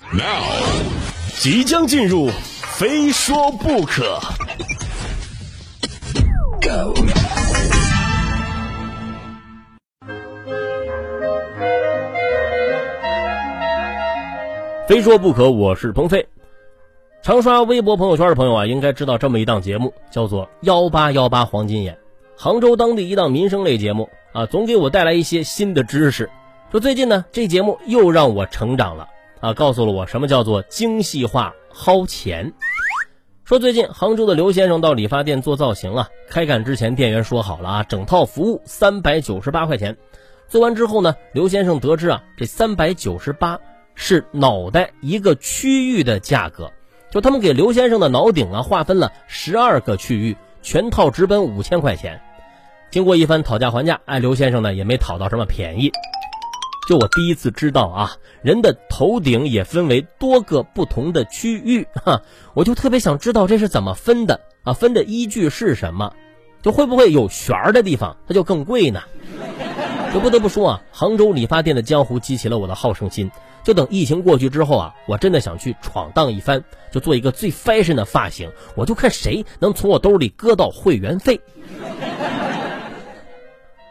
Now，即将进入，非说不可。Go。非说不可，我是鹏飞。常刷微博朋友圈的朋友啊，应该知道这么一档节目，叫做“幺八幺八黄金眼”，杭州当地一档民生类节目啊，总给我带来一些新的知识。说最近呢，这节目又让我成长了。啊，告诉了我什么叫做精细化薅钱。说最近杭州的刘先生到理发店做造型啊，开干之前店员说好了啊，整套服务三百九十八块钱。做完之后呢，刘先生得知啊，这三百九十八是脑袋一个区域的价格，就他们给刘先生的脑顶啊划分了十二个区域，全套直奔五千块钱。经过一番讨价还价，哎，刘先生呢也没讨到什么便宜。就我第一次知道啊，人的头顶也分为多个不同的区域 哈，我就特别想知道这是怎么分的啊？分的依据是什么？就会不会有旋儿的地方它就更贵呢？就不得不说啊，杭州理发店的江湖激起了我的好胜心。就等疫情过去之后啊，我真的想去闯荡一番，就做一个最 fashion 的发型，我就看谁能从我兜里割到会员费。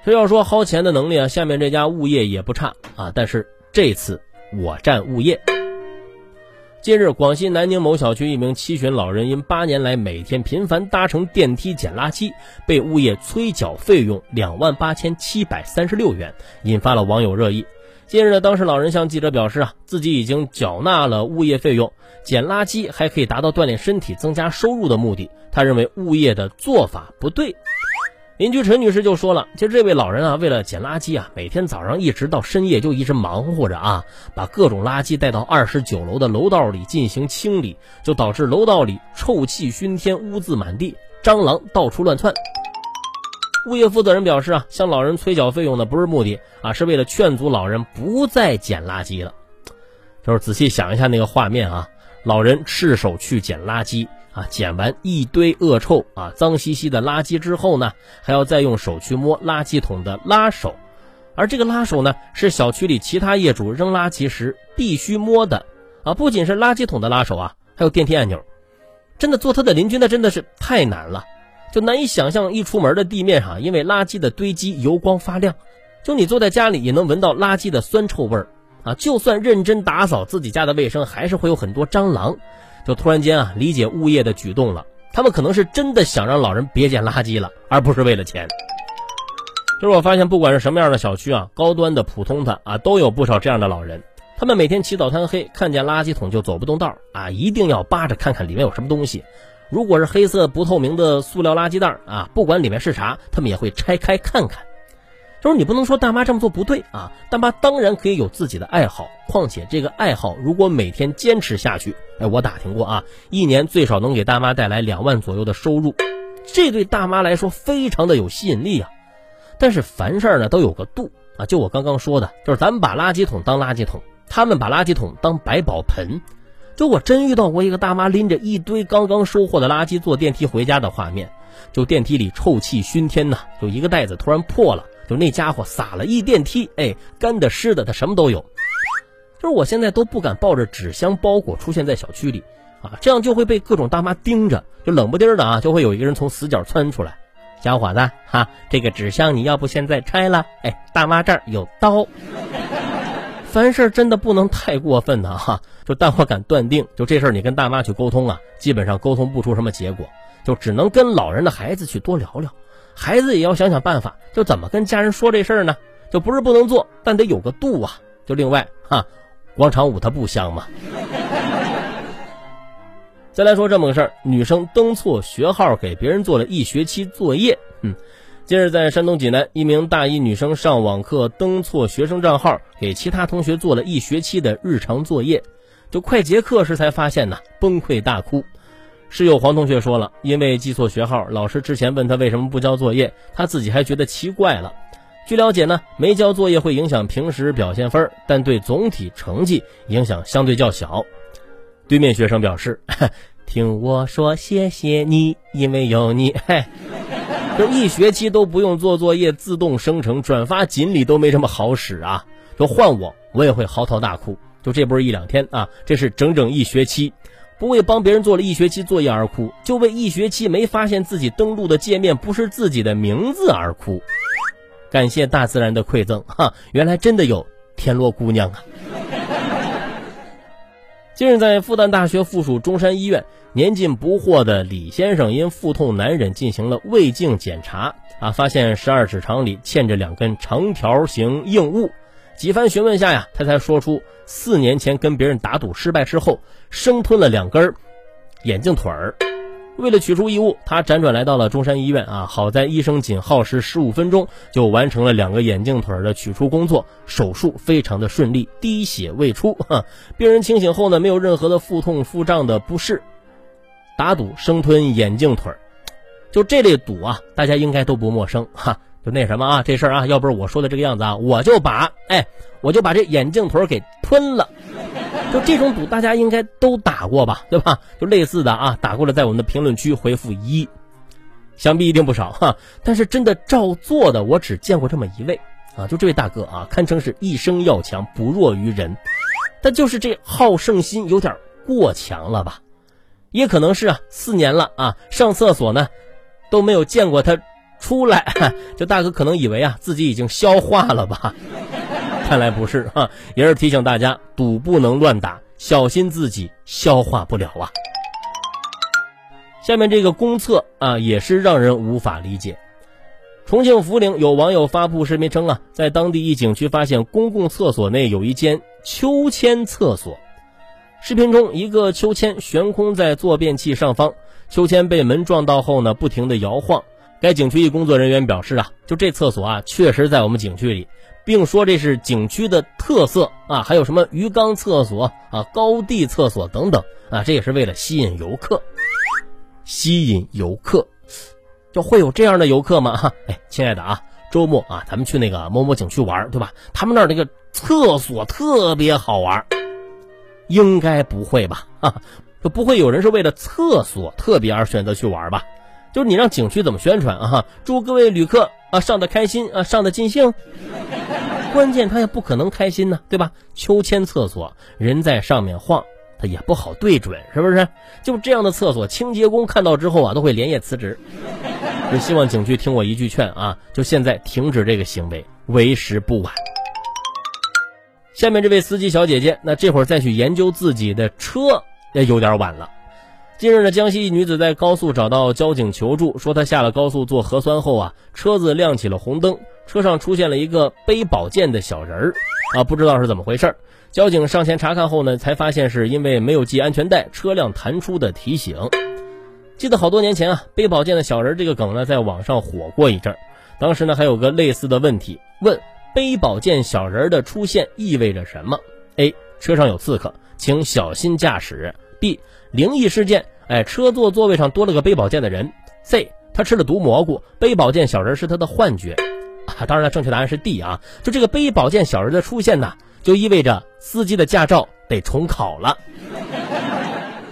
非要说薅钱的能力啊，下面这家物业也不差啊。但是这次我占物业。近日，广西南宁某小区一名七旬老人因八年来每天频繁搭乘电梯捡垃圾，被物业催缴费用两万八千七百三十六元，引发了网友热议。近日呢，当时老人向记者表示啊，自己已经缴纳了物业费用，捡垃圾还可以达到锻炼身体、增加收入的目的。他认为物业的做法不对。邻居陈女士就说了：“其实这位老人啊，为了捡垃圾啊，每天早上一直到深夜就一直忙活着啊，把各种垃圾带到二十九楼的楼道里进行清理，就导致楼道里臭气熏天、污渍满地、蟑螂到处乱窜。”物业负责人表示啊，向老人催缴费用的不是目的啊，是为了劝阻老人不再捡垃圾了。就是仔细想一下那个画面啊，老人赤手去捡垃圾。啊，捡完一堆恶臭啊、脏兮兮的垃圾之后呢，还要再用手去摸垃圾桶的拉手，而这个拉手呢，是小区里其他业主扔垃圾时必须摸的啊。不仅是垃圾桶的拉手啊，还有电梯按钮。真的做他的邻居那真的是太难了，就难以想象一出门的地面上因为垃圾的堆积油光发亮，就你坐在家里也能闻到垃圾的酸臭味儿啊。就算认真打扫自己家的卫生，还是会有很多蟑螂。就突然间啊，理解物业的举动了。他们可能是真的想让老人别捡垃圾了，而不是为了钱。就是我发现，不管是什么样的小区啊，高端的、普通的啊，都有不少这样的老人。他们每天起早贪黑，看见垃圾桶就走不动道啊，一定要扒着看看里面有什么东西。如果是黑色不透明的塑料垃圾袋啊，不管里面是啥，他们也会拆开看看。就是你不能说大妈这么做不对啊，大妈当然可以有自己的爱好，况且这个爱好如果每天坚持下去，哎，我打听过啊，一年最少能给大妈带来两万左右的收入，这对大妈来说非常的有吸引力啊。但是凡事呢都有个度啊，就我刚刚说的，就是咱们把垃圾桶当垃圾桶，他们把垃圾桶当百宝盆。就我真遇到过一个大妈拎着一堆刚刚收获的垃圾坐电梯回家的画面，就电梯里臭气熏天呐，就一个袋子突然破了。就那家伙撒了一电梯，哎，干的湿的他什么都有。就是我现在都不敢抱着纸箱包裹出现在小区里，啊，这样就会被各种大妈盯着，就冷不丁的啊，就会有一个人从死角窜出来。小伙子，哈，这个纸箱你要不现在拆了？哎，大妈这儿有刀。凡事真的不能太过分的哈，就但我敢断定，就这事儿你跟大妈去沟通啊，基本上沟通不出什么结果，就只能跟老人的孩子去多聊聊。孩子也要想想办法，就怎么跟家人说这事儿呢？就不是不能做，但得有个度啊。就另外哈，广场舞它不香吗？再来说这么个事儿，女生登错学号给别人做了一学期作业。嗯，近日在山东济南，一名大一女生上网课登错学生账号，给其他同学做了一学期的日常作业，就快结课时才发现呢，崩溃大哭。室友黄同学说了，因为记错学号，老师之前问他为什么不交作业，他自己还觉得奇怪了。据了解呢，没交作业会影响平时表现分，但对总体成绩影响相对较小。对面学生表示：“ 听我说，谢谢你，因为有你，嘿，就一学期都不用做作业，自动生成，转发锦鲤都没这么好使啊！就换我，我也会嚎啕大哭。就这不是一两天啊，这是整整一学期，不为帮别人做了一学期作业而哭，就为一学期没发现自己登录的界面不是自己的名字而哭。感谢大自然的馈赠，哈，原来真的有田螺姑娘啊！近日，在复旦大学附属中山医院，年近不惑的李先生因腹痛难忍进行了胃镜检查，啊，发现十二指肠里嵌着两根长条形硬物。几番询问下呀，他才说出四年前跟别人打赌失败之后，生吞了两根眼镜腿儿。为了取出异物，他辗转来到了中山医院啊。好在医生仅耗时十五分钟就完成了两个眼镜腿的取出工作，手术非常的顺利，滴血未出。哈，病人清醒后呢，没有任何的腹痛、腹胀的不适。打赌生吞眼镜腿就这类赌啊，大家应该都不陌生哈。就那什么啊，这事儿啊，要不是我说的这个样子啊，我就把哎，我就把这眼镜腿给吞了。就这种赌，大家应该都打过吧，对吧？就类似的啊，打过了，在我们的评论区回复一，想必一定不少哈。但是真的照做的，我只见过这么一位啊，就这位大哥啊，堪称是一生要强，不弱于人。但就是这好胜心有点过强了吧？也可能是啊，四年了啊，上厕所呢都没有见过他出来，这大哥可能以为啊自己已经消化了吧。看来不是哈，也是提醒大家，赌不能乱打，小心自己消化不了啊。下面这个公厕啊，也是让人无法理解。重庆涪陵有网友发布视频称啊，在当地一景区发现公共厕所内有一间秋千厕所。视频中，一个秋千悬空在坐便器上方，秋千被门撞到后呢，不停的摇晃。该景区一工作人员表示啊，就这厕所啊，确实在我们景区里。并说这是景区的特色啊，还有什么鱼缸厕所啊、高地厕所等等啊，这也是为了吸引游客。吸引游客，就会有这样的游客吗？哈，哎，亲爱的啊，周末啊，咱们去那个某某景区玩，对吧？他们那儿那个厕所特别好玩，应该不会吧？哈，就不会有人是为了厕所特别而选择去玩吧？就是你让景区怎么宣传啊？哈祝各位旅客啊上的开心啊，上的尽兴。关键他也不可能开心呢，对吧？秋千厕所人在上面晃，他也不好对准，是不是？就这样的厕所，清洁工看到之后啊，都会连夜辞职。就希望景区听我一句劝啊，就现在停止这个行为，为时不晚。下面这位司机小姐姐，那这会儿再去研究自己的车，也有点晚了。近日呢，江西一女子在高速找到交警求助，说她下了高速做核酸后啊，车子亮起了红灯，车上出现了一个背宝剑的小人儿，啊，不知道是怎么回事儿。交警上前查看后呢，才发现是因为没有系安全带，车辆弹出的提醒。记得好多年前啊，背宝剑的小人这个梗呢，在网上火过一阵儿。当时呢，还有个类似的问题，问背宝剑小人的出现意味着什么？A. 车上有刺客，请小心驾驶。B. 灵异事件。哎，车座座位上多了个背宝剑的人。C，他吃了毒蘑菇，背宝剑小人是他的幻觉。啊，当然了，正确答案是 D 啊。就这个背宝剑小人的出现呢，就意味着司机的驾照得重考了。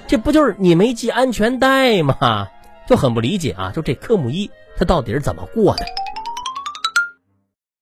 这不就是你没系安全带吗？就很不理解啊。就这科目一，他到底是怎么过的？